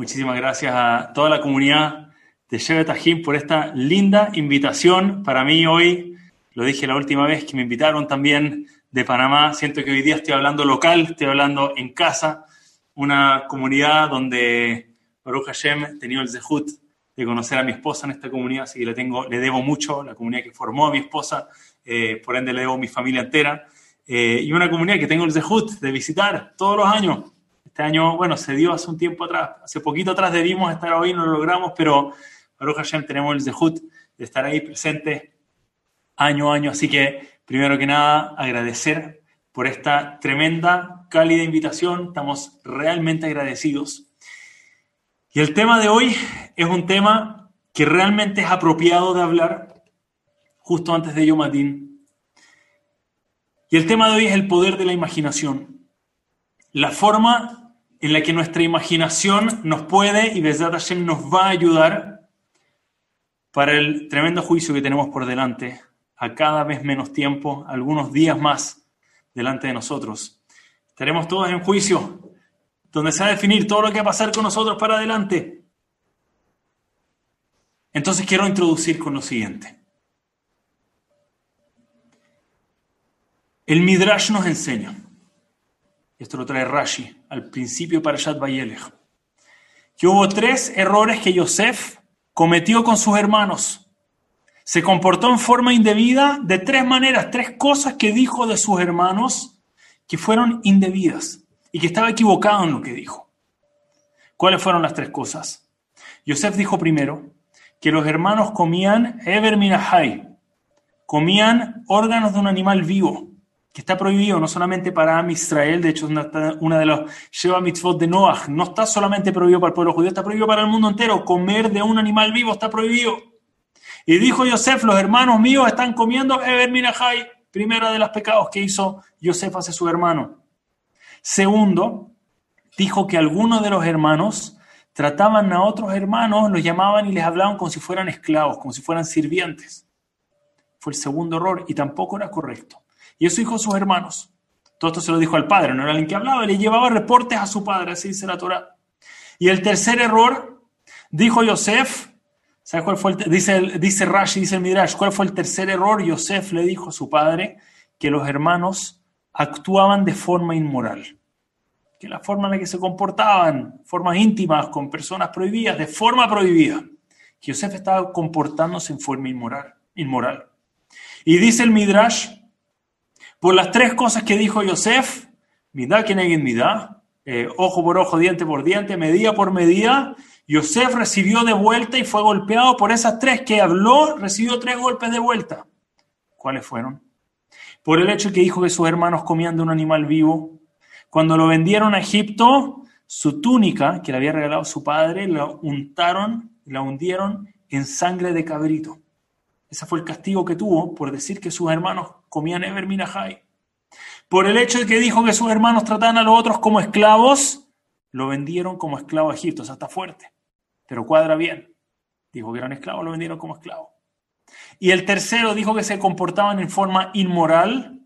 Muchísimas gracias a toda la comunidad de Shevet Tajim por esta linda invitación. Para mí hoy, lo dije la última vez que me invitaron también de Panamá, siento que hoy día estoy hablando local, estoy hablando en casa, una comunidad donde Baruch Hashem he tenido el zehut de conocer a mi esposa en esta comunidad, así que le, tengo, le debo mucho, la comunidad que formó a mi esposa, eh, por ende le debo a mi familia entera, eh, y una comunidad que tengo el zehut de visitar todos los años. Este año, bueno, se dio hace un tiempo atrás, hace poquito atrás debimos estar hoy, no lo logramos, pero Baruch Hashem tenemos el zehut de estar ahí presente año a año, así que primero que nada agradecer por esta tremenda, cálida invitación, estamos realmente agradecidos. Y el tema de hoy es un tema que realmente es apropiado de hablar justo antes de Yom Y el tema de hoy es el poder de la imaginación. La forma en la que nuestra imaginación nos puede y Besat Hashem nos va a ayudar para el tremendo juicio que tenemos por delante, a cada vez menos tiempo, algunos días más delante de nosotros. Estaremos todos en juicio, donde se va a definir todo lo que va a pasar con nosotros para adelante. Entonces quiero introducir con lo siguiente. El Midrash nos enseña, esto lo trae Rashi al principio para Shad Bayelech, que hubo tres errores que Yosef cometió con sus hermanos. Se comportó en forma indebida de tres maneras, tres cosas que dijo de sus hermanos que fueron indebidas y que estaba equivocado en lo que dijo. ¿Cuáles fueron las tres cosas? Yosef dijo primero que los hermanos comían Eber Minahai, comían órganos de un animal vivo, que está prohibido no solamente para Am Israel, de hecho es una, de las Sheva Mitzvot de Noah, no está solamente prohibido para el pueblo judío, está prohibido para el mundo entero, comer de un animal vivo está prohibido. Y dijo Yosef, los hermanos míos están comiendo Eber Minahai, primera de los pecados que hizo Yosef hacia su hermano. Segundo, dijo que algunos de los hermanos trataban a otros hermanos, los llamaban y les hablaban como si fueran esclavos, como si fueran sirvientes. Fue el segundo error y tampoco era correcto. Y eso dijo a sus hermanos. Todo esto se lo dijo al padre, no era alguien que hablaba, le llevaba reportes a su padre, así dice la Torah. Y el tercer error, dijo Yosef, ¿sabes cuál fue? El, dice, dice Rashi, dice el Midrash, ¿cuál fue el tercer error? Yosef le dijo a su padre que los hermanos actuaban de forma inmoral, que la forma en la que se comportaban, formas íntimas con personas prohibidas, de forma prohibida, que Yosef estaba comportándose en forma inmoral. inmoral. Y dice el Midrash, por las tres cosas que dijo Yosef, midá que neguen midá, eh, ojo por ojo, diente por diente, medida por medida, Yosef recibió de vuelta y fue golpeado por esas tres que habló, recibió tres golpes de vuelta. ¿Cuáles fueron? por el hecho que dijo que sus hermanos comían de un animal vivo. Cuando lo vendieron a Egipto, su túnica, que le había regalado su padre, la untaron, la hundieron en sangre de cabrito. Ese fue el castigo que tuvo por decir que sus hermanos comían Eber Minahai. Por el hecho de que dijo que sus hermanos trataban a los otros como esclavos, lo vendieron como esclavo a Egipto. O sea, está fuerte, pero cuadra bien. Dijo que eran esclavos, lo vendieron como esclavo. Y el tercero dijo que se comportaban en forma inmoral.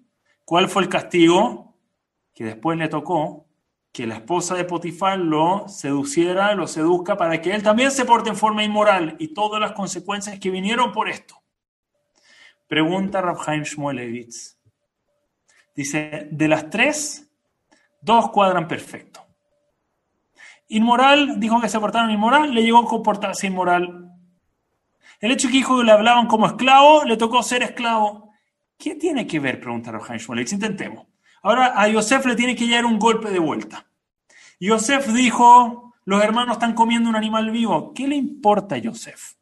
¿Cuál fue el castigo? Que después le tocó que la esposa de Potifar lo seduciera, lo seduzca para que él también se porte en forma inmoral y todas las consecuencias que vinieron por esto. Pregunta Rabhaim Shmuelevitz. Dice, de las tres, dos cuadran perfecto. Inmoral, dijo que se portaron inmoral, le llegó a comportarse inmoral el hecho que hijo le hablaban como esclavo, le tocó ser esclavo. ¿Qué tiene que ver? Pregunta Rohan Shmulevitz. Intentemos. Ahora a Yosef le tiene que llegar un golpe de vuelta. Yosef dijo, los hermanos están comiendo un animal vivo. ¿Qué le importa a Yosef?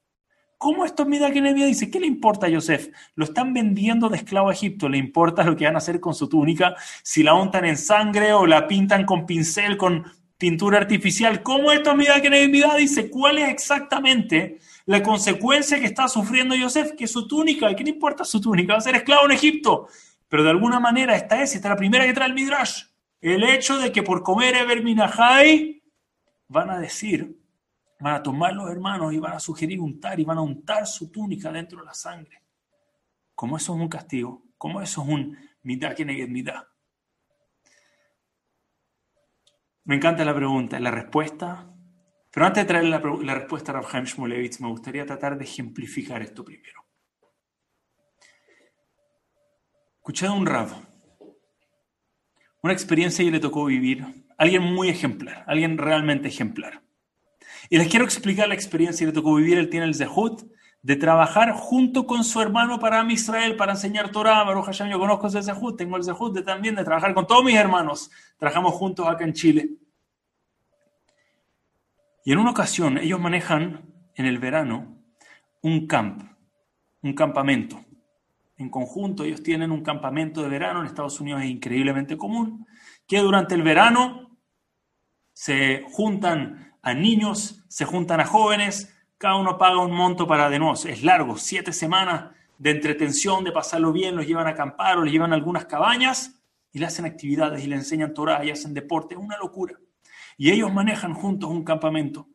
¿Cómo esto mira que Nevia dice? ¿Qué le importa a Yosef? Lo están vendiendo de esclavo a Egipto. ¿Le importa lo que van a hacer con su túnica? Si la untan en sangre o la pintan con pincel, con pintura artificial. ¿Cómo esto mira que Nevia dice? ¿Cuál es exactamente la consecuencia que está sufriendo Yosef, que su túnica, ¿qué le importa su túnica? Va a ser esclavo en Egipto. Pero de alguna manera esta es, esta es la primera que trae el Midrash. El hecho de que por comer Eber Minahai van a decir, van a tomar los hermanos y van a sugerir untar y van a untar su túnica dentro de la sangre. Como eso es un castigo, como eso es un mitad que mitad. Me encanta la pregunta. La respuesta Pero antes de traer la, respuesta a Rav Shmulevitz, me gustaría tratar de ejemplificar esto primero. Escuché un rabo, una experiencia que le tocó vivir, alguien muy ejemplar, alguien realmente ejemplar. Y les quiero explicar la experiencia que le tocó vivir. Él tiene el Zehut de trabajar junto con su hermano para Israel, para enseñar Torah. Baruch Hashem, yo conozco ese Zehut, tengo el Zehut de también de trabajar con todos mis hermanos. Trabajamos juntos acá en Chile. Y en una ocasión ellos manejan en el verano un camp, un campamento. En conjunto ellos tienen un campamento de verano en Estados Unidos es increíblemente común, que durante el verano se juntan a niños, se juntan a jóvenes, cada uno paga un monto para de nuevo, es largo, siete semanas de entretención, de pasarlo bien, los llevan a acampar o les llevan a algunas cabañas y le hacen actividades y le enseñan Torah y hacen deporte, una locura. Y ellos manejan juntos un campamento.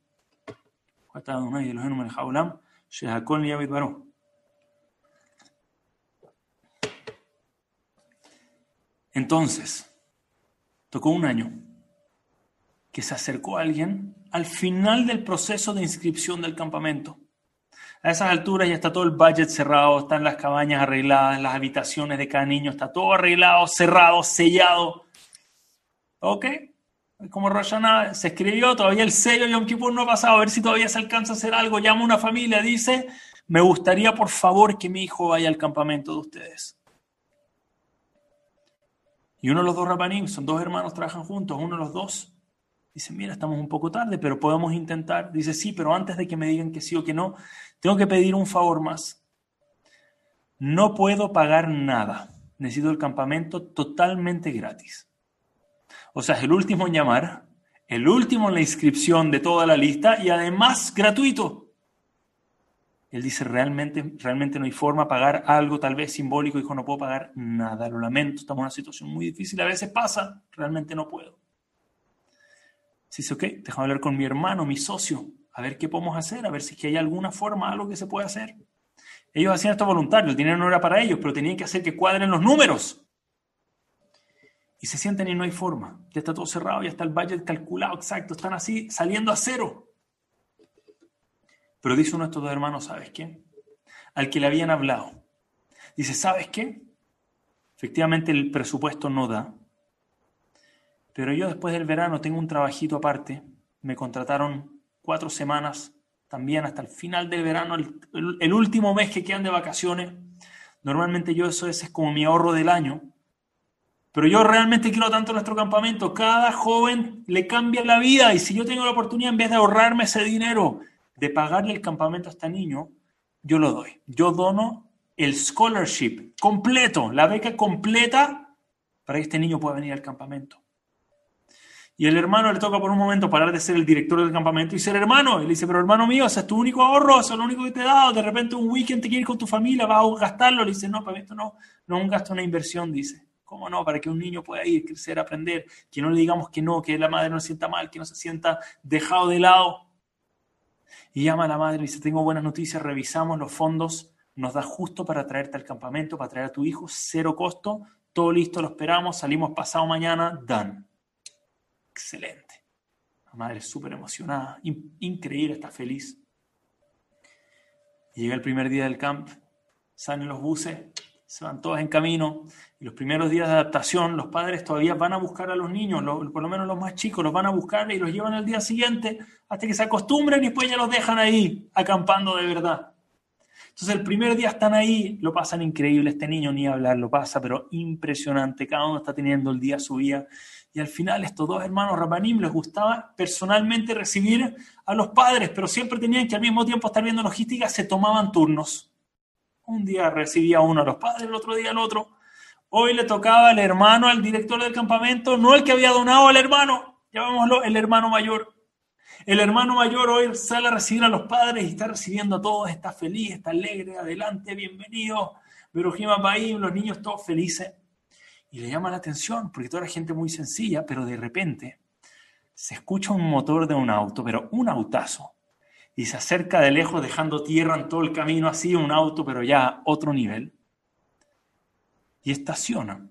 Entonces, tocó un año que se acercó a alguien al final del proceso de inscripción del campamento. A esas alturas ya está todo el budget cerrado, están las cabañas arregladas, las habitaciones de cada niño, está todo arreglado, cerrado, sellado. ¿Ok? como Roshana se escribió, todavía el sello Yom Kippur no ha pasado, a ver si todavía se alcanza a hacer algo. Llama a una familia, dice, me gustaría por favor que mi hijo vaya al campamento de ustedes. Y uno de los dos rabanim, son dos hermanos, trabajan juntos, uno de los dos. Dice, mira, estamos un poco tarde, pero podemos intentar. Dice, sí, pero antes de que me digan que sí o que no, tengo que pedir un favor más. No puedo pagar nada. Necesito el campamento totalmente gratis. O sea, es el último en llamar, el último en la inscripción de toda la lista y además gratuito. Él dice, realmente, realmente no hay forma de pagar algo tal vez simbólico. Dijo, no puedo pagar nada, lo lamento, estamos en una situación muy difícil, a veces pasa, realmente no puedo. Dice, ok, déjame hablar con mi hermano, mi socio, a ver qué podemos hacer, a ver si hay alguna forma, algo que se puede hacer. Ellos hacían esto voluntario, el dinero no era para ellos, pero tenían que hacer que cuadren los números y se sienten y no hay forma. Ya está todo cerrado, ya está el budget calculado, exacto, están así saliendo a cero. Pero dice uno de estos dos hermanos, ¿sabes qué? Al que le habían hablado. Dice, ¿sabes qué? Efectivamente el presupuesto no da. Pero yo después del verano tengo un trabajito aparte. Me contrataron cuatro semanas, también hasta el final del verano, el, último mes que quedan de vacaciones. Normalmente yo eso es como mi ahorro del año pero yo realmente quiero tanto nuestro campamento. Cada joven le cambia la vida y si yo tengo la oportunidad, en vez de ahorrarme ese dinero, de pagarle el campamento a este niño, yo lo doy. Yo dono el scholarship completo, la beca completa para que este niño pueda venir al campamento. Y el hermano le toca por un momento parar de ser el director del campamento y ser hermano. Y le dice, pero hermano mío, ese es tu único ahorro, eso es lo único que te he dado. De repente un weekend te quieres ir con tu familia, vas a gastarlo. Le dice, no, para esto no, no es un gasto, una inversión, dice. ¿Cómo no? Para que un niño pueda ir, crecer, aprender, que no le digamos que no, que la madre no se sienta mal, que no se sienta dejado de lado. Y llama a la madre y dice, tengo buenas noticias, revisamos los fondos, nos da justo para traerte al campamento, para traer a tu hijo, cero costo, todo listo, lo esperamos, salimos pasado mañana, done. Excelente. La madre súper emocionada, increíble, está feliz. llega el primer día del camp, salen los buses, se van todos en camino y los primeros días de adaptación los padres todavía van a buscar a los niños, por lo menos los más chicos, los van a buscar y los llevan al día siguiente hasta que se acostumbren y después ya los dejan ahí acampando de verdad. Entonces el primer día están ahí, lo pasan increíble, este niño ni hablar lo pasa, pero impresionante, cada uno está teniendo el día su día. Y al final estos dos hermanos Rabanim les gustaba personalmente recibir a los padres, pero siempre tenían que al mismo tiempo estar viendo logística, se tomaban turnos. Un día recibía uno a los padres, el otro día al otro. Hoy le tocaba al hermano, al director del campamento, no el que había donado al hermano, llamémoslo el hermano mayor. El hermano mayor hoy sale a recibir a los padres y está recibiendo a todos, está feliz, está alegre, adelante, bienvenido. Berujima Paim, los niños todos felices. Y le llama la atención, porque toda la gente muy sencilla, pero de repente se escucha un motor de un auto, pero un autazo y se acerca de lejos dejando tierra en todo el camino, así un auto, pero ya otro nivel, y estaciona.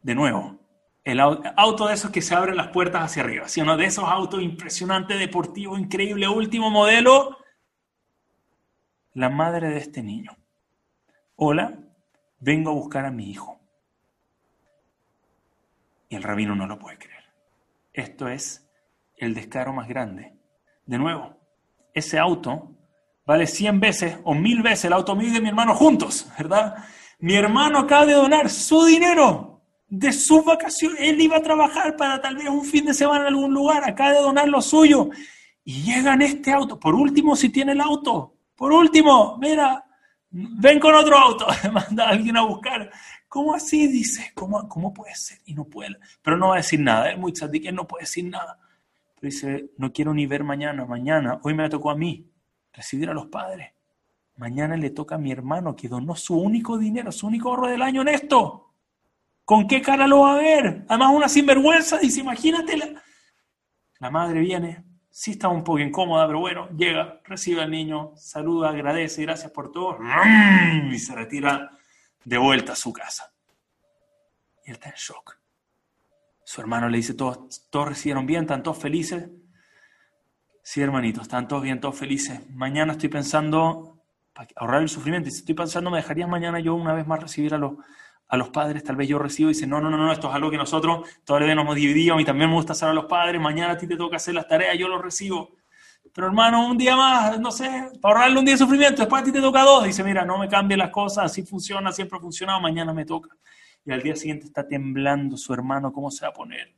De nuevo, El auto de esos que se abren las puertas hacia arriba, ¿sí o no? De esos autos impresionantes, deportivos, increíble, último modelo. La madre de este niño. Hola, vengo a buscar a mi hijo. Y el rabino no lo puede creer. Esto es el descaro más grande. De nuevo, ese auto vale 100 veces o mil veces el auto mío y de mi hermano juntos, ¿verdad? Mi hermano acaba de donar su dinero de su vacación. Él iba a trabajar para tal vez un fin de semana en algún lugar, acaba de donar lo suyo. Y llega este auto. Por último, si tiene el auto. Por último, mira, ven con otro auto. Manda a alguien a buscar. ¿Cómo así? Dice, ¿cómo, cómo puede ser? Y no puede. Pero no va a decir nada. Es muy tzadik, no puede decir nada. Pero dice, no quiero ni ver mañana. Mañana, hoy me tocó a mí recibir a los padres. Mañana le toca a mi hermano que donó su único dinero, su único ahorro del año en esto. ¿Con qué cara lo va a ver? Además, una sinvergüenza, dice, imagínate. La, madre viene, sí está un poco incómoda, pero bueno, llega, recibe al niño, saluda, agradece, gracias por todo, y se retira de vuelta a su casa. Y él está en shock. Su hermano le dice, todos, todos recibieron bien, están todos felices. Sí, hermanitos, están todos bien, todos felices. Mañana estoy pensando, para ahorrar el sufrimiento, estoy pensando, ¿me dejarías mañana yo una vez más recibir a los, a los padres? Tal vez yo recibo y dice, no, no, no, no, esto es algo que nosotros todavía nos hemos dividido, a también me gusta hacer a los padres, mañana a ti te toca hacer las tareas, yo los recibo. Pero hermano, un día más, no sé, para ahorrarle un día de sufrimiento, después a ti te toca dos. Dice, mira, no me cambie las cosas, así funciona, siempre ha funcionado, mañana me toca. Y al día siguiente está temblando su hermano, ¿cómo se va a poner?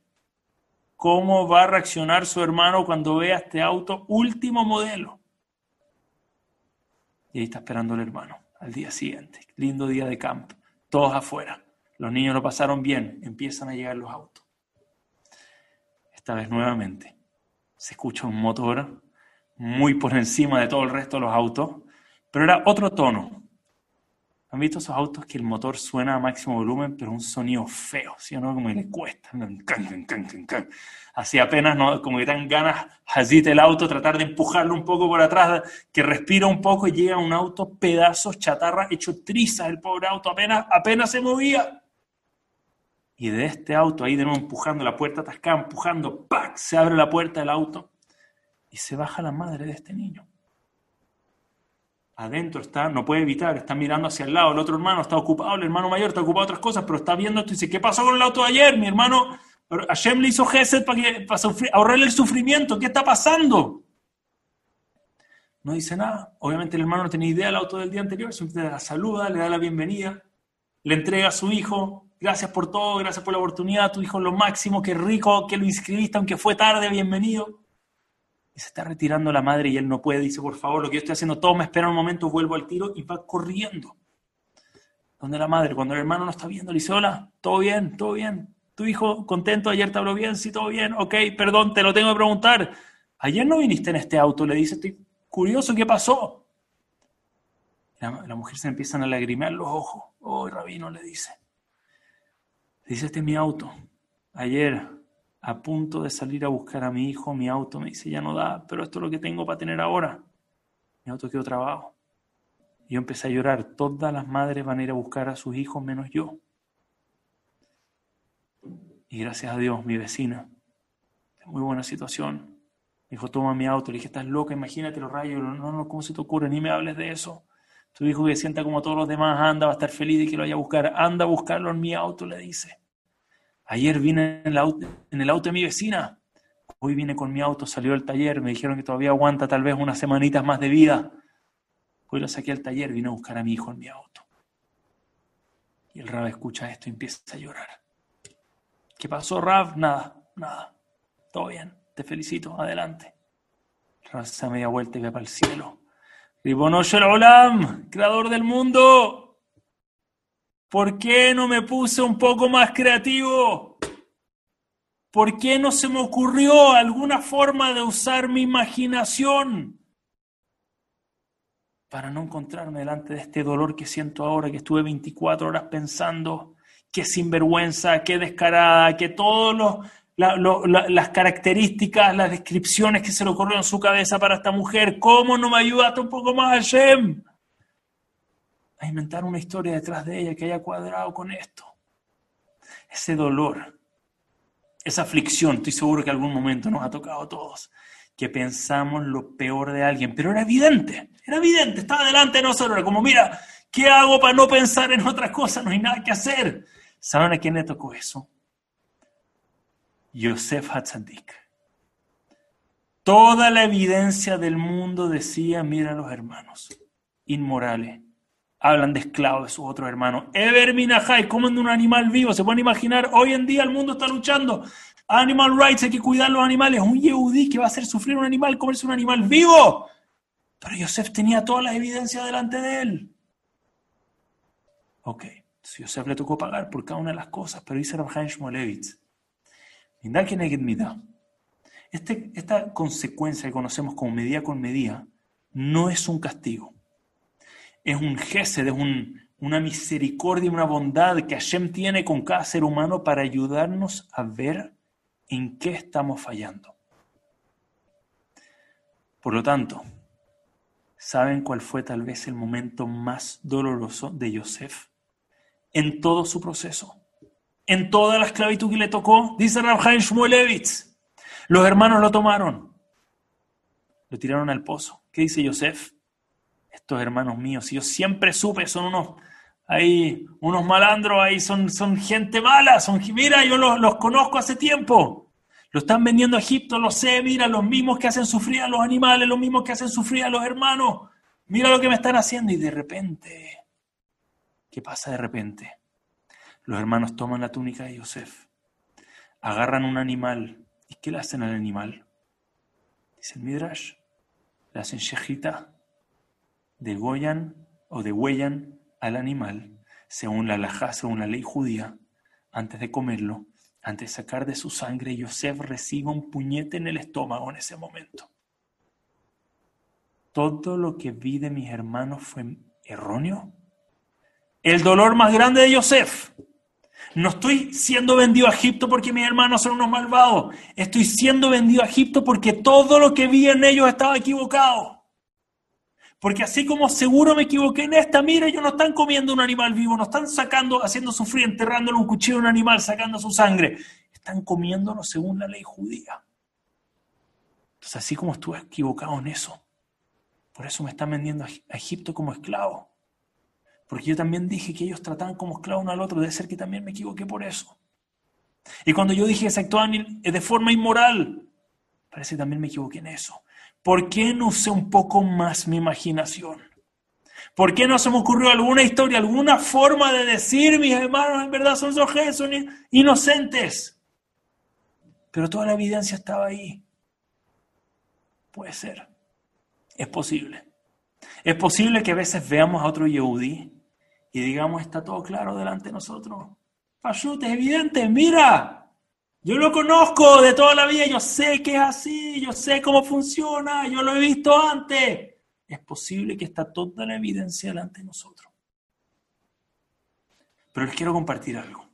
cómo va a reaccionar su hermano cuando vea este auto último modelo. Y ahí está esperando el hermano al día siguiente. Lindo día de camp. Todos afuera. Los niños lo pasaron bien. Empiezan a llegar los autos. Esta vez nuevamente se escucha un motor muy por encima de todo el resto de los autos, pero era otro tono, ¿Han visto esos autos que el motor suena a máximo volumen, pero un sonido feo, ¿sí o no? Como que le cuesta. Así apenas, ¿no? como que dan ganas, agite el auto, tratar de empujarlo un poco por atrás, que respira un poco y llega un auto, pedazos, chatarra, hecho trizas el pobre auto, apenas, apenas se movía. Y de este auto, ahí de empujando la puerta atascada, empujando, ¡pac! Se abre la puerta del auto y se baja la madre de este niño adentro está, no puede evitar, está mirando hacia el lado, el otro hermano está ocupado, el hermano mayor está ocupado otras cosas, pero está viendo esto y dice, ¿qué pasó con el auto de ayer? Mi hermano, Hashem le hizo Gesed para, que, para ahorrarle el sufrimiento, ¿qué está pasando? No dice nada, obviamente el hermano no tiene idea del auto del día anterior, simplemente la saluda, le da la bienvenida, le entrega a su hijo, gracias por todo, gracias por la oportunidad, tu hijo es lo máximo, qué rico que lo inscribiste, aunque fue tarde, bienvenido y se está retirando la madre y él no puede. Dice, por favor, lo que yo estoy haciendo, todo me espera un momento, vuelvo al tiro y va corriendo. Donde la madre, cuando el hermano no está viendo, le dice, hola, todo bien, todo bien. Tu hijo contento, ayer te habló bien, sí, todo bien, ok, perdón, te lo tengo que preguntar. Ayer no viniste en este auto, le dice, estoy curioso, ¿qué pasó? La, mujer se empiezan a lagrimear los ojos. Oh, rabino, le dice. dice, este es mi auto. Ayer a punto de salir a buscar a mi hijo, mi auto me dice, ya no da, pero esto es lo que tengo para tener ahora. Mi auto quedó trabajo. Y yo empecé a llorar. Todas las madres van a ir a buscar a sus hijos menos yo. Y gracias a Dios, mi vecina, en muy buena situación, me dijo, toma mi auto. Le dije, estás loca, imagínate los rayos. No, no, ¿cómo se te ocurre? Ni me hables de eso. Tu hijo que sienta como todos los demás anda, va a estar feliz de que lo vaya a buscar. Anda a buscarlo en mi auto, le dice. Ayer vine en el, auto, en el auto de mi vecina. Hoy vine con mi auto, salió del taller. Me dijeron que todavía aguanta tal vez unas semanitas más de vida. Hoy lo saqué al taller, vine a buscar a mi hijo en mi auto. Y el Rab escucha esto y empieza a llorar. ¿Qué pasó, Rab? Nada, nada. Todo bien, te felicito, adelante. Rab se da media vuelta y ve para el cielo. Ribono Olam, creador del mundo, ¿Por qué no me puse un poco más creativo? ¿Por qué no se me ocurrió alguna forma de usar mi imaginación para no encontrarme delante de este dolor que siento ahora, que estuve 24 horas pensando, qué sinvergüenza, qué descarada, que todas las características, las descripciones que se le ocurrieron en su cabeza para esta mujer, ¿cómo no me ayudaste un poco más, Hashem? A inventar una historia detrás de ella que haya cuadrado con esto. Ese dolor esa aflicción, estoy seguro que algún momento nos ha tocado a todos, que pensamos lo peor de alguien, pero era evidente, era evidente, estaba delante de nosotros, era como, mira, ¿qué hago para no pensar en otras cosas? No hay nada que hacer. ¿Saben a quién le tocó eso? Yosef Hatzadik. Toda la evidencia del mundo decía, mira los hermanos, inmorales, hablan de esclavos de sus otros hermanos. Ever Minahai, comen un animal vivo. Se pueden imaginar, hoy en día el mundo está luchando. Animal rights, hay que cuidar los animales. Un yehudí que va a hacer sufrir un animal, comerse un animal vivo. Pero Yosef tenía toda la evidencia delante de él. Ok, Yosef le tocó pagar por cada una de las cosas, pero dice Rabhaim Shmolevitz, este, esta consecuencia que conocemos como medida con medida no es un castigo es un gesed, es una misericordia, una bondad que Hashem tiene con cada ser humano para ayudarnos a ver en qué estamos fallando. Por lo tanto, ¿saben cuál fue tal vez el momento más doloroso de Yosef? En todo su proceso, en toda la esclavitud que le tocó, dice Rabhaim Shmulevitz, los hermanos lo tomaron, lo tiraron al pozo. ¿Qué dice Yosef? Estos hermanos míos, yo siempre supe, son unos, ahí, unos malandros, ahí son, son gente mala, son, mira, yo los, los conozco hace tiempo. Lo están vendiendo a Egipto, lo sé, mira, los mismos que hacen sufrir a los animales, los mismos que hacen sufrir a los hermanos. Mira lo que me están haciendo y de repente, ¿qué pasa de repente? Los hermanos toman la túnica de Yosef, agarran un animal. ¿Y qué le hacen al animal? Dice el Midrash, le hacen shejita, degollan o degüellan al animal según la halajá, según la ley judía, antes de comerlo, antes de sacar de su sangre, Yosef recibe un puñete en el estómago en ese momento. Todo lo que vi de mis hermanos fue erróneo. El dolor más grande de Yosef. No estoy siendo vendido a Egipto porque mis hermanos son unos malvados. Estoy siendo vendido a Egipto porque todo lo que vi en ellos estaba equivocado. Porque así como seguro me equivoqué en esta, mira, ellos no están comiendo un animal vivo, no están sacando, haciendo sufrir, enterrándole un cuchillo a un animal, sacando su sangre. Están comiéndolo según la ley judía. Entonces, así como estuve equivocado en eso, por eso me están vendiendo a Egipto como esclavo. Porque yo también dije que ellos trataban como esclavos uno al otro, debe ser que también me equivoqué por eso. Y cuando yo dije que se actuaban de forma inmoral, parece que también me equivoqué en eso. ¿Por qué no usé un poco más mi imaginación? ¿Por qué no se me ocurrió alguna historia, alguna forma de decir, mis hermanos en verdad son sojes, son inocentes? Pero toda la evidencia estaba ahí. Puede ser. Es posible. Es posible que a veces veamos a otro Yehudi y digamos, está todo claro delante de nosotros. Pashut, es evidente, mira, yo lo conozco de toda la vida, yo sé que es así, yo sé cómo funciona, yo lo he visto antes. Es posible que está toda la evidencia delante de nosotros. Pero les quiero compartir algo.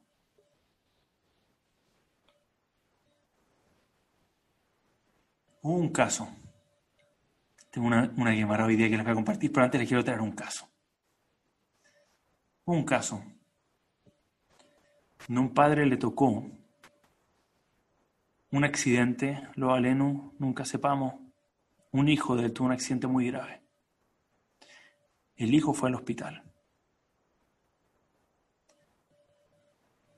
Hubo un caso. Tengo una, una llamada hoy día que les voy a compartir, pero antes les quiero traer un caso. Hubo un caso. Un padre le tocó un accidente, lo aleno, nunca sepamos, un hijo de él tuvo un accidente muy grave. El hijo fue al hospital.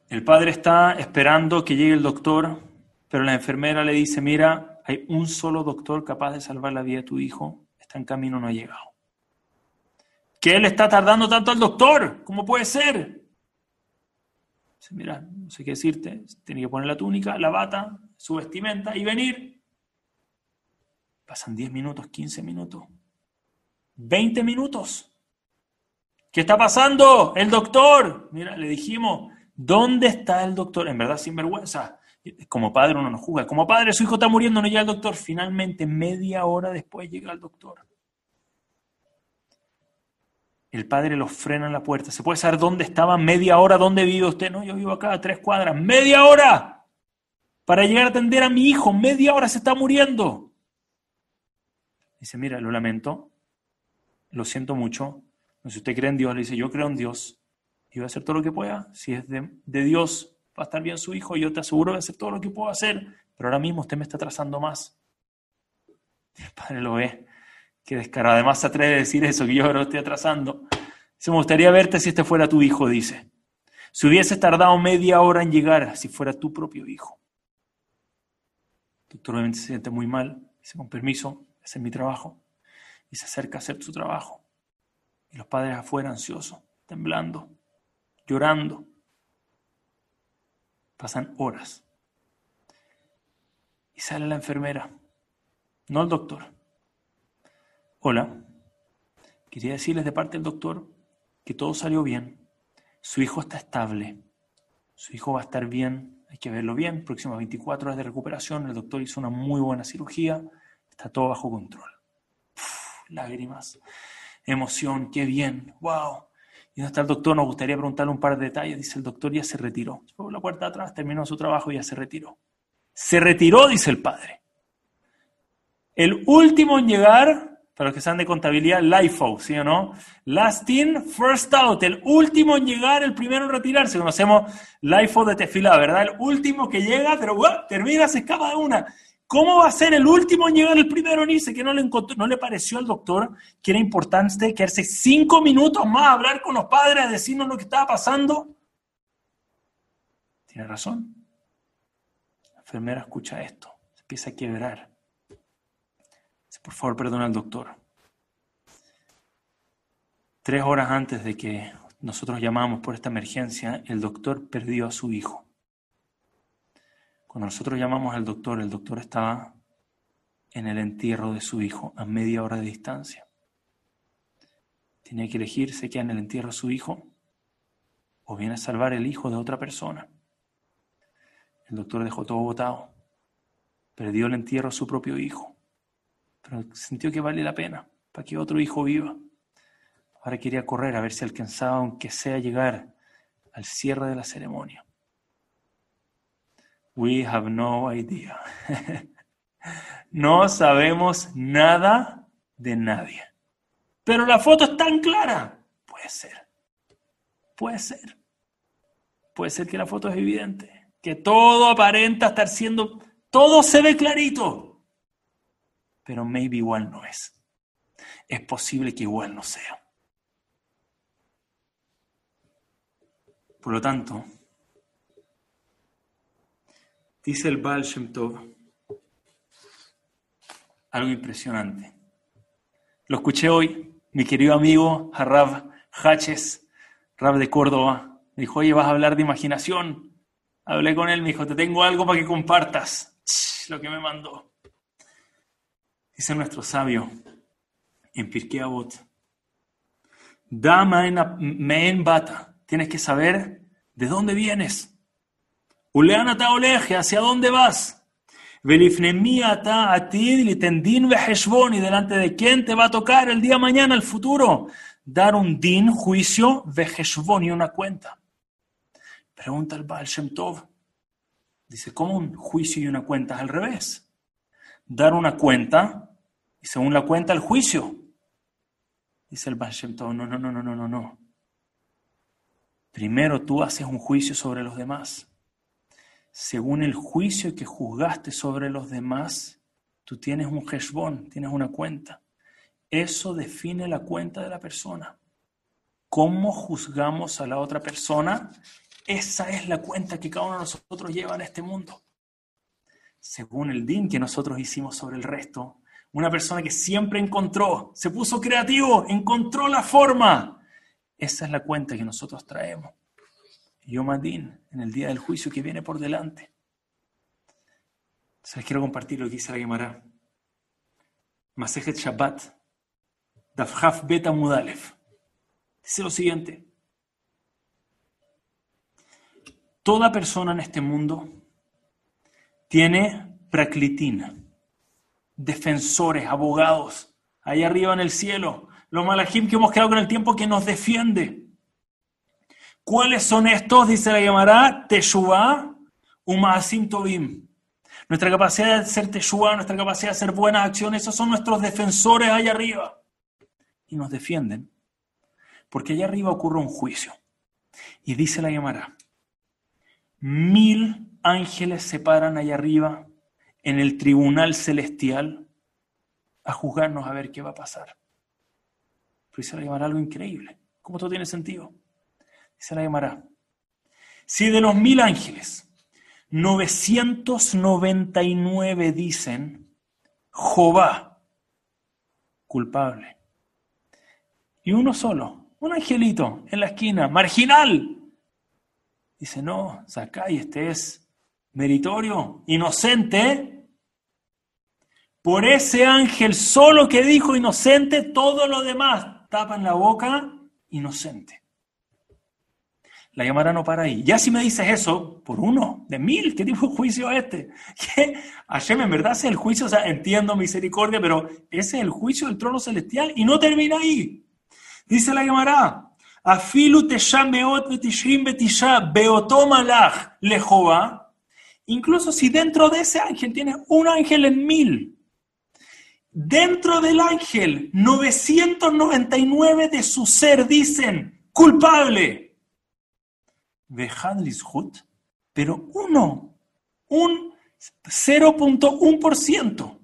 El padre está esperando que llegue el doctor, pero la enfermera le dice, mira, hay un solo doctor capaz de salvar la vida de tu hijo, está en camino, no ha llegado. ¿Qué él está tardando tanto al doctor? ¿Cómo puede ser? Dice, mira, no sé qué decirte, tiene que poner la túnica, la bata, su vestimenta y venir. Pasan 10 minutos, 15 minutos, 20 minutos. ¿Qué está pasando? El doctor. Mira, le dijimos, ¿dónde está el doctor? En verdad, sin vergüenza. Como padre uno no juzga. Como padre, su hijo está muriendo, no llega el doctor. Finalmente, media hora después llega el doctor. El padre los frena en la puerta. ¿Se puede saber dónde estaba? Media hora, ¿dónde vive usted? No, yo vivo acá a tres cuadras. ¡Media hora! Para llegar a atender a mi hijo. Media hora se está muriendo. Dice, mira, lo lamento, lo siento mucho. Si usted cree en Dios, le dice, yo creo en Dios y voy a hacer todo lo que pueda. Si es de, Dios va a estar bien su hijo, yo te aseguro de hacer todo lo que puedo hacer, pero ahora mismo usted me está atrasando más. el padre lo ve, que descarado, además se atreve a decir eso, que yo ahora estoy atrasando. Se me gustaría verte si este fuera tu hijo, dice. Si hubieses tardado media hora en llegar, si fuera tu propio hijo. Doctor obviamente se siente muy mal, dice, con permiso, ese es mi trabajo. Y se acerca a hacer su trabajo. Y los padres afuera ansiosos, temblando, llorando. Pasan horas. Y sale la enfermera, no el doctor. Hola, quería decirles de parte del doctor que todo salió bien. Su hijo está estable. Su hijo va a estar bien. Hay que verlo bien. Próximas 24 horas de recuperación. El doctor hizo una muy buena cirugía. Está todo bajo control. lágrimas. Emoción. Qué bien. Wow. Y donde está el doctor, nos gustaría preguntarle un par de detalles. Dice el doctor, ya se retiró. Se la puerta atrás, terminó su trabajo y ya se retiró. Se retiró, dice el padre. El último en llegar para los que sean de contabilidad, LIFO, ¿sí o no? Last in, first out, el último en llegar, el primero en retirarse. Conocemos LIFO de Tefilá, ¿verdad? El último que llega, pero termina, se escapa de una. ¿Cómo va a ser el último en llegar, el primero en irse? Que no le, no le pareció al doctor que era importante quedarse cinco minutos más a hablar con los padres, a decirnos lo que estaba pasando. Tiene razón. La enfermera escucha esto, empieza a quebrar. Por favor, perdona al doctor. Tres horas antes de que nosotros llamamos por esta emergencia, el doctor perdió a su hijo. Cuando nosotros llamamos al doctor, el doctor estaba en el entierro de su hijo a media hora de distancia. Tenía que elegir, se queda en el entierro de su hijo o viene a salvar el hijo de otra persona. El doctor dejó todo botado. Perdió el entierro a su propio hijo pero sintió que vale la pena para que otro hijo viva. Ahora quería correr a ver si alcanzaba, aunque sea llegar al cierre de la ceremonia. We have no idea. no sabemos nada de nadie. Pero la foto es tan clara. Puede ser. Puede ser. Puede ser que la foto es evidente. Que todo aparenta estar siendo... Todo se ve clarito pero maybe igual no es. Es posible que igual no sea. Por lo tanto, dice el Baal Shem algo impresionante. Lo escuché hoy, mi querido amigo Harrab Haches, Rab de Córdoba, me dijo, oye, vas a hablar de imaginación. Hablé con él, me dijo, te tengo algo para que compartas. lo que me mandó. Dice nuestro sabio en Pirkei Avot, Dama en bata, tienes que saber de dónde vienes. Uleanata oleje, ¿hacia dónde vas? Y delante de quién te va a tocar el día mañana, el futuro. Dar un din, juicio, veheshbon y una cuenta. Pregunta el Baal Shem Tov. Dice, ¿cómo un juicio y una cuenta? Al revés. Dar una cuenta y según la cuenta, el juicio. Dice el Baal no, no, no, no, no, no, no. Primero tú haces un juicio sobre los demás. Según el juicio que juzgaste sobre los demás, tú tienes un heshbon, tienes una cuenta. Eso define la cuenta de la persona. ¿Cómo juzgamos a la otra persona? Esa es la cuenta que cada uno de nosotros lleva en este mundo. Según el din que nosotros hicimos sobre el resto, una persona que siempre encontró, se puso creativo, encontró la forma. Esa es la cuenta que nosotros traemos. Yomadin, en el día del juicio que viene por delante. ¿Sabes? Quiero compartir lo que dice la Gemara. Masejet Shabbat, Dafhaf Beta Mudalef. Dice lo siguiente. Toda persona en este mundo tiene praklitina defensores, abogados, ahí arriba en el cielo, los malajim que hemos quedado con el tiempo que nos defiende. ¿Cuáles son estos? Dice la llamará Teshuvah Umaasim Tobim. Nuestra capacidad de ser Teshuvah, nuestra capacidad de hacer buenas acciones, esos son nuestros defensores ahí arriba. Y nos defienden. Porque allá arriba ocurre un juicio. Y dice la llamará, mil ángeles se paran allá arriba en el tribunal celestial a juzgarnos a ver qué va a pasar. Pero se la llamará algo increíble. ¿Cómo todo tiene sentido? Se la llamará. Si de los mil ángeles, 999 dicen, Jehová, culpable. Y uno solo, un angelito en la esquina, marginal. Dice, no, y este es meritorio, inocente. Por ese ángel solo que dijo inocente, todo lo demás tapan la boca, inocente. La llamará no para ahí. Ya si me dices eso, por uno de mil, ¿qué tipo de juicio es este? Que Hashem en verdad es el juicio, o sea, entiendo misericordia, pero ese es el juicio del trono celestial y no termina ahí. Dice la llamará, Afilu meot betishrim betisha beotomalach lejova. Incluso si dentro de ese ángel tienes un ángel en mil, dentro del ángel 999 de su ser dicen culpable pero uno, un 0.1%,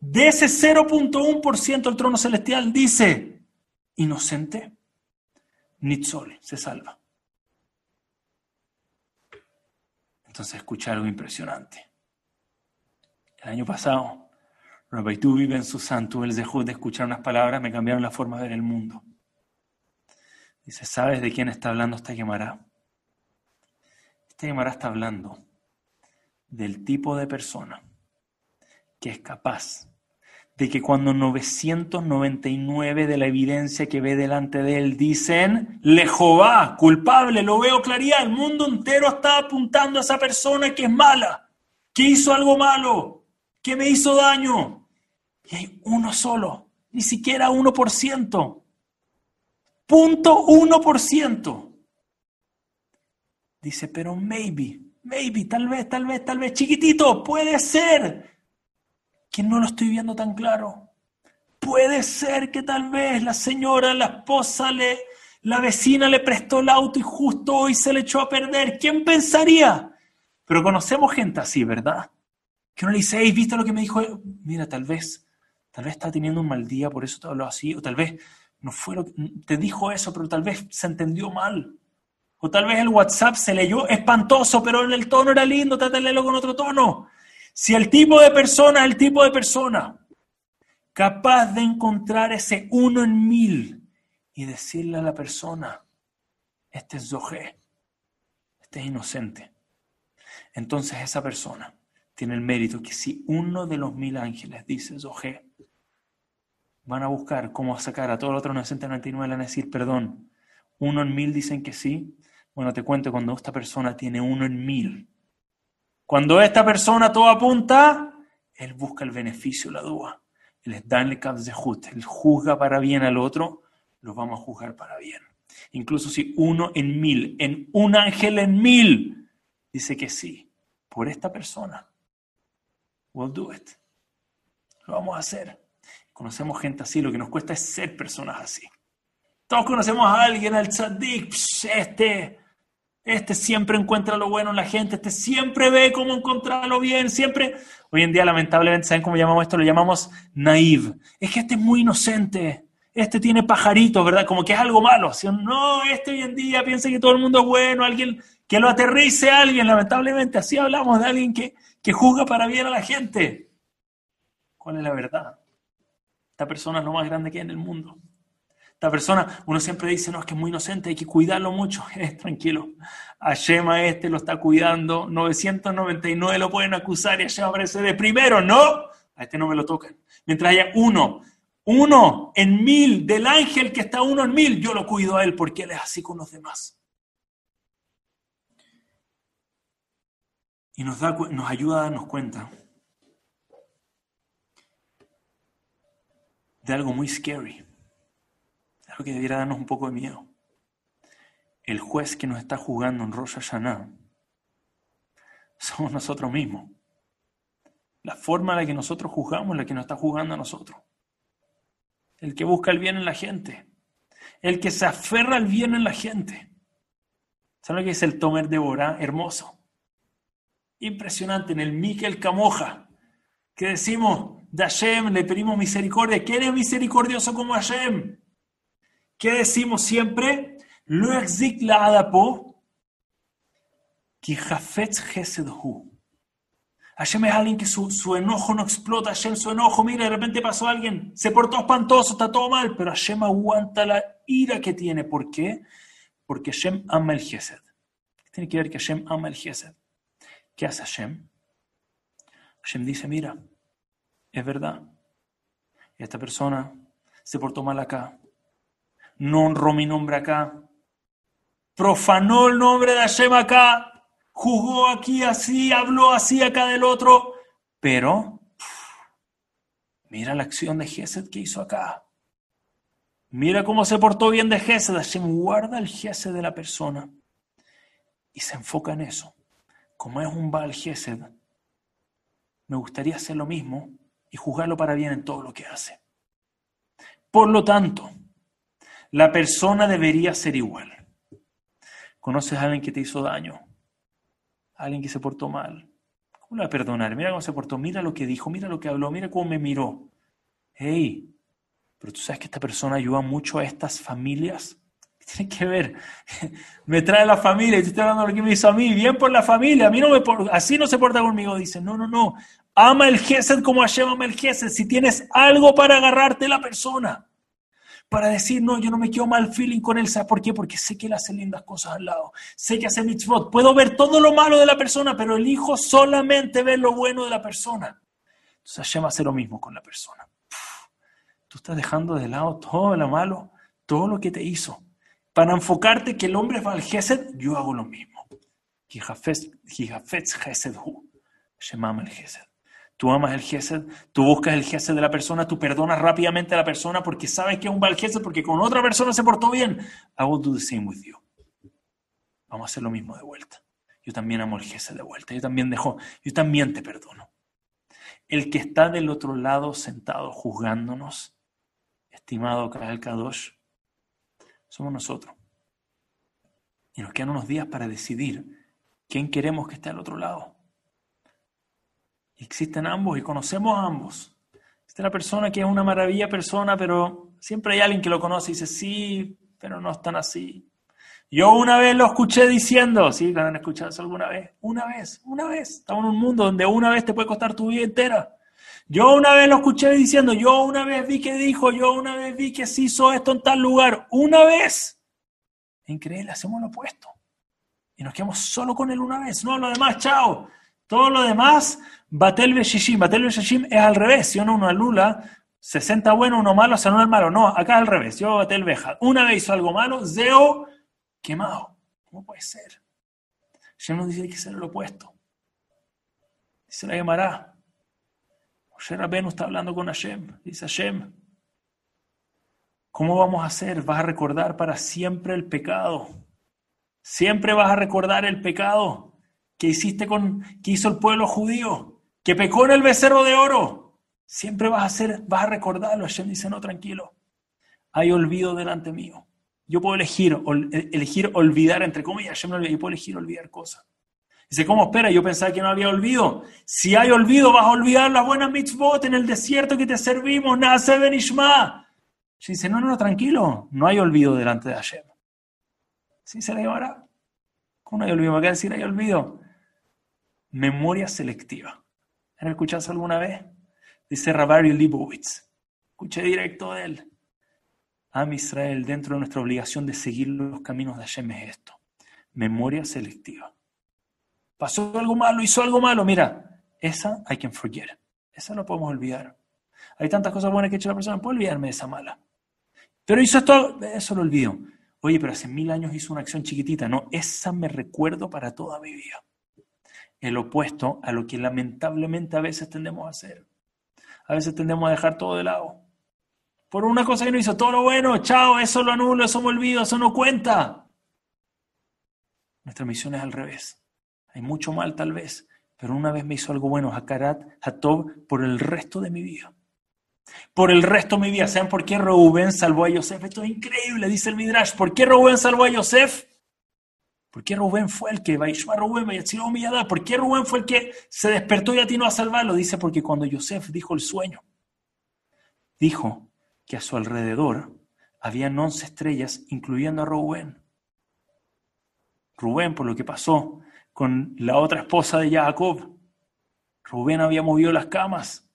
de ese 0.1% el trono celestial dice, inocente, Nitzol se salva. Entonces escucha algo impresionante. El año pasado, Rabbi tú vive en su santo, el Zehut de escuchar unas palabras me cambiaron la forma de ver el mundo. Dice, ¿sabes de quién está hablando esta quemará? Este Gemara está hablando del tipo de persona que es capaz de que cuando 999 de la evidencia que ve delante de él dicen, le culpable, lo veo claridad, el mundo entero está apuntando a esa persona que es mala, que hizo algo malo, que me hizo daño. Y hay uno solo, ni siquiera 1%. Punto 1%. Dice, pero maybe, maybe, tal vez, tal vez, tal vez, chiquitito, puede ser que no lo estoy viendo tan claro. Puede ser que tal vez la señora, la esposa, le, la vecina le prestó el auto y justo hoy se le echó a perder. ¿Quién pensaría? Pero conocemos gente así, ¿verdad? Que uno le dice, hey, ¿viste lo que me dijo? Mira, tal vez, tal vez está teniendo un mal día, por eso te habló así, o tal vez no fue lo que, te dijo eso, pero tal vez se entendió mal. O tal vez el WhatsApp se leyó espantoso, pero el tono era lindo, leerlo con otro tono. Si el tipo de persona el tipo de persona capaz de encontrar ese uno en mil y decirle a la persona, este es Zohé, este es inocente. Entonces esa persona tiene el mérito que si uno de los mil ángeles dice Zohé, van a buscar cómo sacar a todos los otros 999 a decir perdón. Uno en mil dicen que sí, bueno, te cuento, cuando esta persona tiene uno en mil, cuando esta persona todo apunta, él busca el beneficio, la duda. Él es danle de justo. Él juzga para bien al otro, lo vamos a juzgar para bien. Incluso si uno en mil, en un ángel en mil, dice que sí, por esta persona, we'll do it. Lo vamos a hacer. Conocemos gente así, lo que nos cuesta es ser personas así. Todos conocemos a alguien, al tzadik, este, este siempre encuentra lo bueno en la gente, este siempre ve cómo encontrarlo bien, siempre. Hoy en día, lamentablemente, ¿saben cómo llamamos esto? Lo llamamos naive. Es que este es muy inocente. Este tiene pajaritos, ¿verdad? Como que es algo malo. no, este hoy en día piensa que todo el mundo es bueno, alguien que lo aterrice a alguien, lamentablemente. Así hablamos de alguien que, que juzga para bien a la gente. ¿Cuál es la verdad? Esta persona es lo más grande que hay en el mundo. Esta persona, uno siempre dice, no, es que es muy inocente, hay que cuidarlo mucho. Tranquilo, Shema este lo está cuidando, 999 lo pueden acusar y Shema aparece de primero, no, a este no me lo tocan. Mientras haya uno, uno en mil del ángel que está uno en mil, yo lo cuido a él porque él es así con los demás. Y nos, da, nos ayuda a darnos cuenta de algo muy scary que debiera darnos un poco de miedo. El juez que nos está jugando en Rosh Hashanah somos nosotros mismos. La forma en la que nosotros juzgamos es la que nos está jugando a nosotros. El que busca el bien en la gente. El que se aferra al bien en la gente. ¿Saben lo que es el Tomer de Borá? Hermoso. Impresionante, en el Miquel Camoja, que decimos, de Hashem le pedimos misericordia. ¿Quién es misericordioso como Hashem? ¿Qué decimos siempre? Lo adapo, ki hafetz hu. Hashem es alguien que su, su, enojo no explota. Hashem, su enojo, mira, de repente pasó alguien, se portó espantoso, está todo mal, pero Hashem aguanta la ira que tiene. ¿Por qué? Porque Hashem ama el Gesed. Tiene que ver que Hashem ama el Gesed. ¿Qué hace Hashem? Hashem dice, mira, es verdad, esta persona se portó mal acá, no honró mi nombre acá, profanó el nombre de Hashem acá, jugó aquí así, habló así acá del otro, pero mira la acción de Gesed que hizo acá. Mira cómo se portó bien de Gesed. Hashem guarda el Gesed de la persona y se enfoca en eso como es un Baal Gesed, me gustaría hacer lo mismo y juzgarlo para bien en todo lo que hace. Por lo tanto, la persona debería ser igual. ¿Conoces a alguien que te hizo daño? ¿A alguien que se portó mal? ¿Cómo le va a perdonar? Mira cómo se portó, mira lo que dijo, mira lo que habló, mira cómo me miró. Hey, pero tú sabes que esta persona ayuda mucho a estas familias tiene que ver? Me trae la familia y te estoy hablando de lo que me hizo a mí. Bien por la familia. A mí no me así no se porta conmigo. Dice, no, no, no. Ama el Gesed como Hashem ama el Gesed. Si tienes algo para agarrarte la persona. Para decir, no, yo no me quedo mal feeling con él. ¿Sabes por qué? Porque sé que él hace lindas cosas al lado. Sé que hace mitzvot. Puedo ver todo lo malo de la persona, pero elijo solamente ver lo bueno de la persona. Entonces Hashem hace lo mismo con la persona. Tú estás dejando de lado todo lo malo, todo lo que te hizo para enfocarte que el hombre es al Gesed, yo hago lo mismo. ama el Gesed. Tú amas el Gesed, tú buscas el Gesed de la persona, tú perdonas rápidamente a la persona porque sabes que es un Baal Gesed, porque con otra persona se portó bien. I will do the same with you. Vamos a hacer lo mismo de vuelta. Yo también amo el Gesed de vuelta. Yo también dejo, yo también te perdono. El que está del otro lado sentado juzgándonos, estimado Kael Kadosh, somos nosotros. Y nos quedan unos días para decidir quién queremos que esté al otro lado. Existen ambos y conocemos a ambos. Existe la persona que es una maravilla persona, pero siempre hay alguien que lo conoce y dice, sí, pero no es tan así. Yo una vez lo escuché diciendo, ¿sí? ¿Han escuchado alguna vez? Una vez, una vez. Estamos en un mundo donde una vez te puede costar tu vida entera. Yo una vez lo escuché diciendo, yo una vez vi que dijo, yo una vez vi que se hizo esto en tal lugar, una vez. Increíble, hacemos lo opuesto. Y nos quedamos solo con él una vez, no lo demás, chao. Todo lo demás, Batel Beshishim. Batel Beshishim es al revés. Si uno, uno anula, 60 bueno, uno malo, se anula el malo. No, acá es al revés. Yo Batel Beja. Una vez hizo algo malo, Zeo quemado. ¿Cómo puede ser? Hashem nos dice que ser lo opuesto. se la llamará. Moshe Rabenu está hablando con Hashem. Dice Hashem, ¿cómo vamos a hacer? Vas a recordar para siempre el pecado. Siempre vas a recordar el pecado que hiciste con, que hizo el pueblo judío, que pecó en el becerro de oro. Siempre vas a hacer, vas a recordarlo. Hashem dice, no, tranquilo. Hay olvido delante mío. Yo puedo elegir, elegir olvidar, entre comillas, Hashem no yo puedo elegir olvidar cosas. Dice, ¿cómo espera? Yo pensaba que no había olvido. Si hay olvido, vas a olvidar las buenas mitzvot en el desierto que te servimos. Nace Benishma. Dice, no, no, tranquilo. No hay olvido delante de Hashem. ¿Sí se le llevará? ¿Cómo no hay olvido? ¿Me qué decir hay olvido? Memoria selectiva. ¿Han escuchado alguna vez? Dice Rabari Libowitz. Escuché directo de él. Am Israel, dentro de nuestra obligación de seguir los caminos de Hashem es esto. Memoria selectiva pasó algo malo, hizo algo malo, mira, esa I can forget. Esa no podemos olvidar. Hay tantas cosas buenas que ha hecho la persona, puedo olvidarme de esa mala. Pero hizo esto, eso lo olvido. Oye, pero hace mil años hizo una acción chiquitita. No, esa me recuerdo para toda mi vida. El opuesto a lo que lamentablemente a veces tendemos a hacer. A veces tendemos a dejar todo de lado. Por una cosa que no hizo, todo lo bueno, chao, eso lo anulo, eso me olvido, eso no cuenta. Nuestra misión es al revés. Hay mucho mal tal vez, pero una vez me hizo algo bueno, Hakarat, Hatob, por el resto de mi vida. Por el resto de mi vida. ¿Saben por qué Reuben salvó a Yosef? Esto es increíble, dice el Midrash. ¿Por qué Reuben salvó a Yosef? ¿Por qué Rubén fue el que Rubén ¿Por qué Rubén fue el que se despertó y atinó a salvarlo? Dice porque cuando Yosef dijo el sueño, dijo que a su alrededor habían once estrellas, incluyendo a Rubén. Rubén, por lo que pasó con la otra esposa de Jacob, Rubén había movido las camas.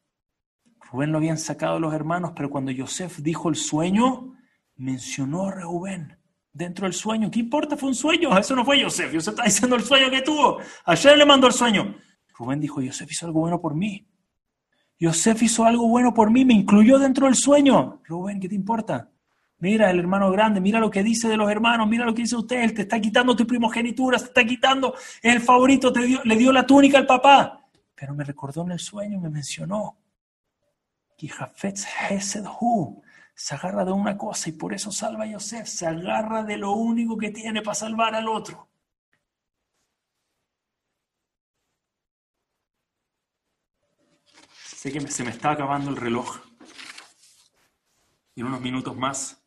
Rubén lo habían sacado los hermanos, pero cuando Yosef dijo el sueño, mencionó a Rubén dentro del sueño. ¿Qué importa? Fue un sueño. Eso no fue Yosef. Yosef está diciendo el sueño que tuvo. Ayer le mandó el sueño. Rubén dijo, Yosef hizo algo bueno por mí. Yosef hizo algo bueno por mí, me incluyó dentro del sueño. Rubén, ¿qué te importa? Mira el hermano grande, mira lo que dice de los hermanos, mira lo que dice usted, él te está quitando tu primogenitura, te está quitando, el favorito, te dio, le dio la túnica al papá. Pero me recordó en el sueño, me mencionó. Que se agarra de una cosa y por eso salva a Yosef, se agarra de lo único que tiene para salvar al otro. Sé que se me está acabando el reloj. Y en unos minutos más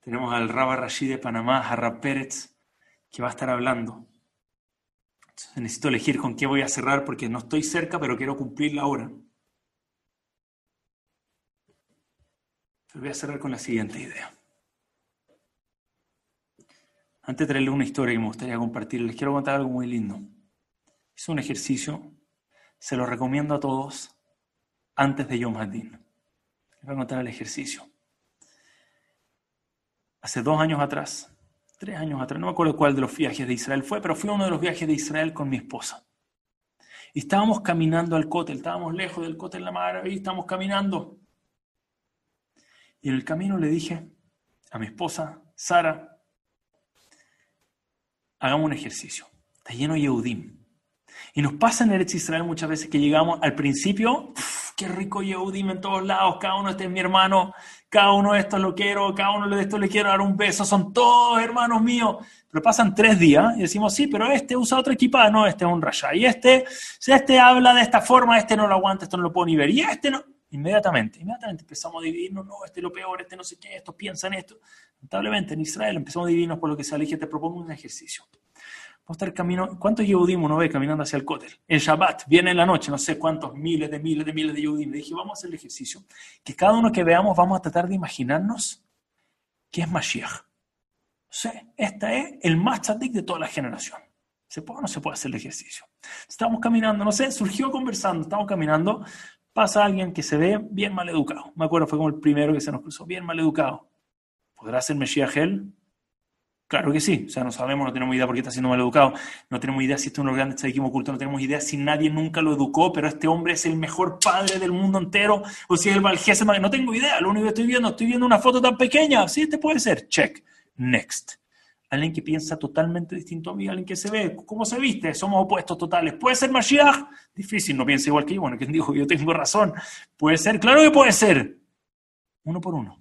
tenemos al Rabba Rashid de Panamá, Harra Pérez, que va a estar hablando. necesito elegir con qué voy a cerrar porque no estoy cerca, pero quiero cumplir la hora. Voy a cerrar con la siguiente idea. Antes de traerles una historia que me gustaría compartir, les quiero contar algo muy lindo. Es un ejercicio, se lo recomiendo a todos antes de Yom Hadin. Les voy a contar el ejercicio. Hace dos años atrás, tres años atrás, no me acuerdo cuál de los viajes de Israel fue, pero fui a uno de los viajes de Israel con mi esposa. Estábamos caminando al cótel, estábamos lejos del cótel La Mar, y estábamos caminando. Y en el camino le dije a mi esposa, Sara, hagamos un ejercicio. Está lleno de Yehudim. Y nos pasa en Eretz Israel muchas veces que llegamos al principio, qué rico Yehudim en todos lados, cada uno este es mi hermano, cada uno de estos lo quiero, cada uno de estos le quiero dar un beso, son todos hermanos míos. Pero pasan tres días y decimos, sí, pero este usa otra equipada, no, este es un raya. Y este, si este habla de esta forma, este no lo aguanta, esto no lo puedo ni ver. Y este no. Inmediatamente, inmediatamente empezamos a dividirnos, no, este es lo peor, este no sé qué, estos piensan esto. Lamentablemente en Israel empezamos a dividirnos por lo que sea. Le dije, te propongo un ejercicio. Vamos a estar camino, ¿cuántos Yehudim uno ve caminando hacia el cótel? En Shabbat, viene en la noche, no sé cuántos, miles de miles de miles de Yehudim. Le dije, vamos a hacer el ejercicio. Que cada uno que veamos vamos a tratar de imaginarnos qué es Mashiach. O sea, este es el más tzadik de toda la generación. ¿Se puede o no se puede hacer el ejercicio? Estamos caminando, no sé, surgió conversando, estamos caminando, pasa alguien que se ve bien mal educado. Me acuerdo, fue como el primero que se nos cruzó, bien mal educado. ¿Podrá ser Mesías él? Claro que sí, o sea, no sabemos, no tenemos idea por qué está siendo mal educado, no tenemos idea si este es uno grande equipo oculto, no tenemos idea si nadie nunca lo educó, pero este hombre es el mejor padre del mundo entero, o si es el Valgésima, no tengo idea, lo único que estoy viendo, estoy viendo una foto tan pequeña, sí, este puede ser, check, next alguien que piensa totalmente distinto a mí, alguien que se ve, ¿cómo se viste? Somos opuestos totales. ¿Puede ser Mashiach? Difícil, no piensa igual que yo. Bueno, ¿quién dijo yo tengo razón? ¿Puede ser? Claro que puede ser. Uno por uno.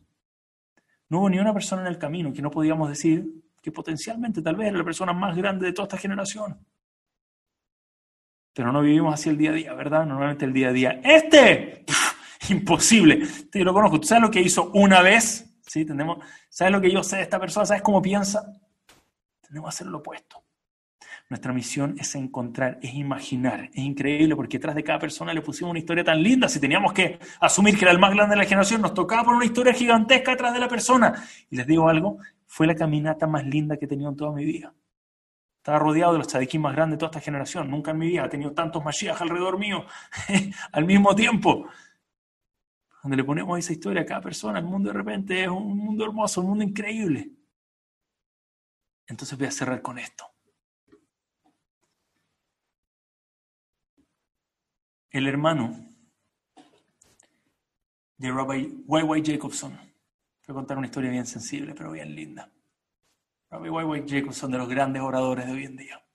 No hubo ni una persona en el camino que no podíamos decir que potencialmente tal vez era la persona más grande de toda esta generación. Pero no vivimos así el día a día, ¿verdad? Normalmente el día a día. Este, imposible. Te lo conozco. ¿Tú sabes lo que hizo una vez? ¿Sí? Tenemos, ¿Sabes lo que yo sé de esta persona? ¿Sabes cómo piensa? Tenemos que hacer lo opuesto. Nuestra misión es encontrar, es imaginar. Es increíble porque detrás de cada persona le pusimos una historia tan linda. Si teníamos que asumir que era el más grande de la generación, nos tocaba poner una historia gigantesca detrás de la persona. Y les digo algo, fue la caminata más linda que he tenido en toda mi vida. Estaba rodeado de los tzadikim más grandes de toda esta generación. Nunca en mi vida he tenido tantos Mashiach alrededor mío al mismo tiempo. Donde le ponemos esa historia a cada persona, el mundo de repente es un mundo hermoso, un mundo increíble. Entonces voy a cerrar con esto. El hermano de Rabbi Y.Y. Jacobson. Voy a contar una historia bien sensible, pero bien linda. Rabbi Y.Y. Jacobson, de los grandes oradores de hoy en día.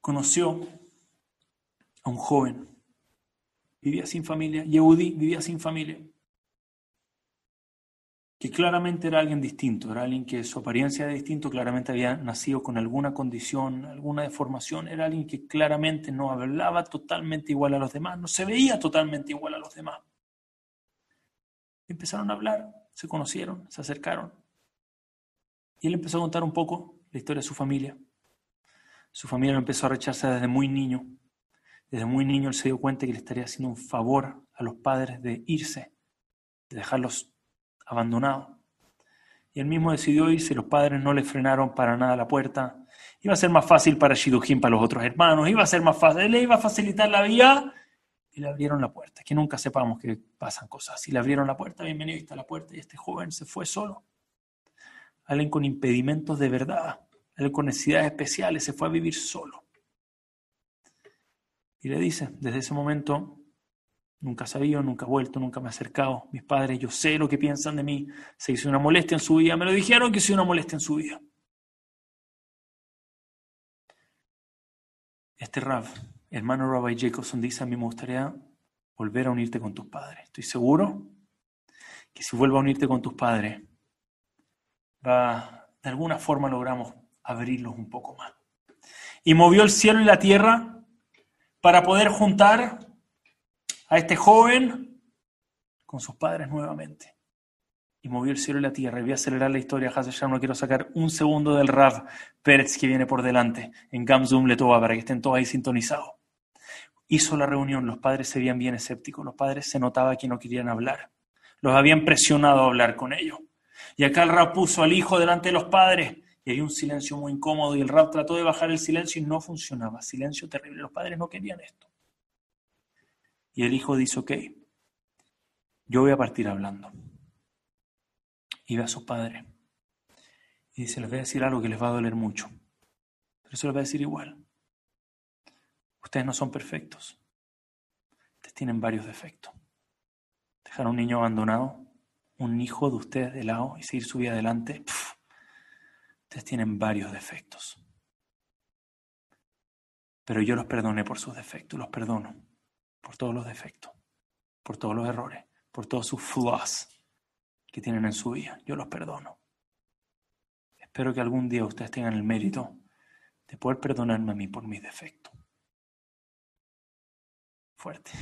Conoció a un joven. Vivía sin familia. Yehudi vivía sin familia que claramente era alguien distinto, era alguien que su apariencia era distinto, claramente había nacido con alguna condición, alguna deformación, era alguien que claramente no hablaba totalmente igual a los demás, no se veía totalmente igual a los demás. Empezaron a hablar, se conocieron, se acercaron. Y él empezó a contar un poco la historia de su familia. Su familia lo empezó a rechazar desde muy niño. Desde muy niño él se dio cuenta que le estaría haciendo un favor a los padres de irse, de dejarlos abandonados. Y él mismo decidió irse, los padres no le frenaron para nada la puerta. Iba a ser más fácil para Shidujin, para los otros hermanos, iba a ser más fácil, él le iba a facilitar la vía y le abrieron la puerta. Que nunca sepamos que pasan cosas. Si le abrieron la puerta, bienvenido, está la puerta y este joven se fue solo. Alguien con impedimentos de verdad, alguien con necesidades especiales, se fue a vivir solo. Y le dice, desde ese momento, nunca sabía, nunca he vuelto, nunca me he acercado. Mis padres, yo sé lo que piensan de mí. Se hizo una molestia en su vida, me lo dijeron que hice una molestia en su vida. Este Rav, hermano Rabbi Jacobson, dice, a mí me gustaría volver a unirte con tus padres. Estoy seguro que si vuelvo a unirte con tus padres, va, de alguna forma logramos abrirlos un poco más. Y movió el cielo y la tierra para poder juntar a este joven con sus padres nuevamente. Y movió el cielo y la tierra. Y voy a acelerar la historia, ya No quiero sacar un segundo del Rav Pérez que viene por delante en Gamzum Letoa para que estén todos ahí sintonizados. Hizo la reunión, los padres se veían bien escépticos, los padres se notaba que no querían hablar. Los habían presionado a hablar con ellos. Y acá el Rav puso al hijo delante de los padres y hay un silencio muy incómodo y el rap trató de bajar el silencio y no funcionaba. Silencio terrible. Los padres no querían esto. Y el hijo dice, ok, yo voy a partir hablando. Y ve a su padre. Y dice, les voy a decir algo que les va a doler mucho. Pero eso les voy a decir igual. Ustedes no son perfectos. Ustedes tienen varios defectos. Dejar a un niño abandonado, un hijo de ustedes de lado y seguir su vida adelante. Ustedes tienen varios defectos. Pero yo los perdoné por sus defectos, los perdono por todos los defectos, por todos los errores, por todos sus flaws que tienen en su vida. Yo los perdono. Espero que algún día ustedes tengan el mérito de poder perdonarme a mí por mis defectos. Fuerte.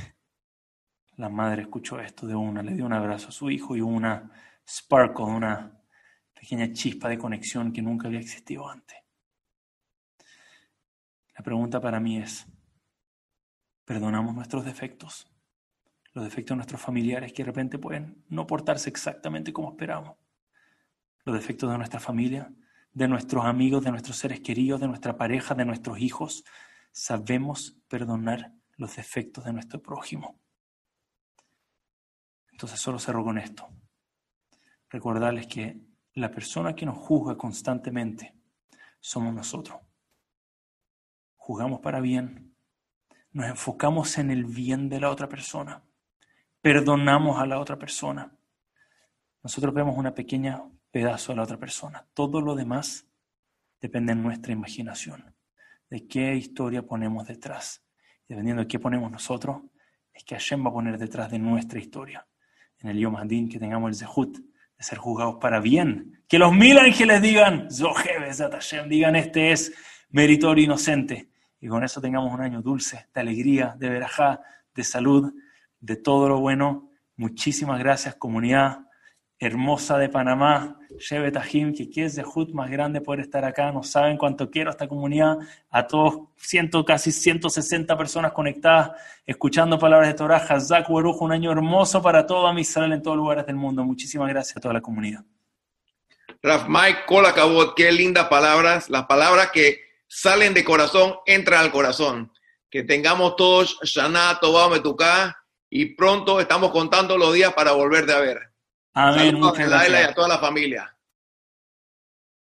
La madre escuchó esto de una, le dio un abrazo a su hijo y una sparkle, una pequeña chispa de conexión que nunca había existido antes. La pregunta para mí es, ¿perdonamos nuestros defectos? Los defectos de nuestros familiares que de repente pueden no portarse exactamente como esperamos. Los defectos de nuestra familia, de nuestros amigos, de nuestros seres queridos, de nuestra pareja, de nuestros hijos. Sabemos perdonar los defectos de nuestro prójimo. Entonces solo cerro con esto. Recordarles que la persona que nos juzga constantemente somos nosotros. Juzgamos para bien, nos enfocamos en el bien de la otra persona, perdonamos a la otra persona. Nosotros vemos una pequeña pedazo de la otra persona. Todo lo demás depende de nuestra imaginación, de qué historia ponemos detrás. Dependiendo de qué ponemos nosotros, es que Hashem va a poner detrás de nuestra historia. En el Yom Hadin, que tengamos el Zehut ser juzgados para bien. Que los mil ángeles digan, digan, este es meritorio inocente. Y con eso tengamos un año dulce, de alegría, de verajá, de salud, de todo lo bueno. Muchísimas gracias, comunidad hermosa de Panamá, Shebe Tajim, que es de Hut más grande poder estar acá. No saben cuánto quiero esta comunidad, a todos, ciento, casi 160 personas conectadas, escuchando palabras de Torah. Hazak Baruch, un año hermoso para todo Israel en todos lugares del mundo. Muchísimas gracias a toda la comunidad. Raf Mike Kolakabot, qué lindas palabras, las palabras que salen de corazón, entran al corazón. Que tengamos todos Shana Tobá Metuká y pronto estamos contando los días para volverte a ver. Amén. Muchas gracias. a toda la familia.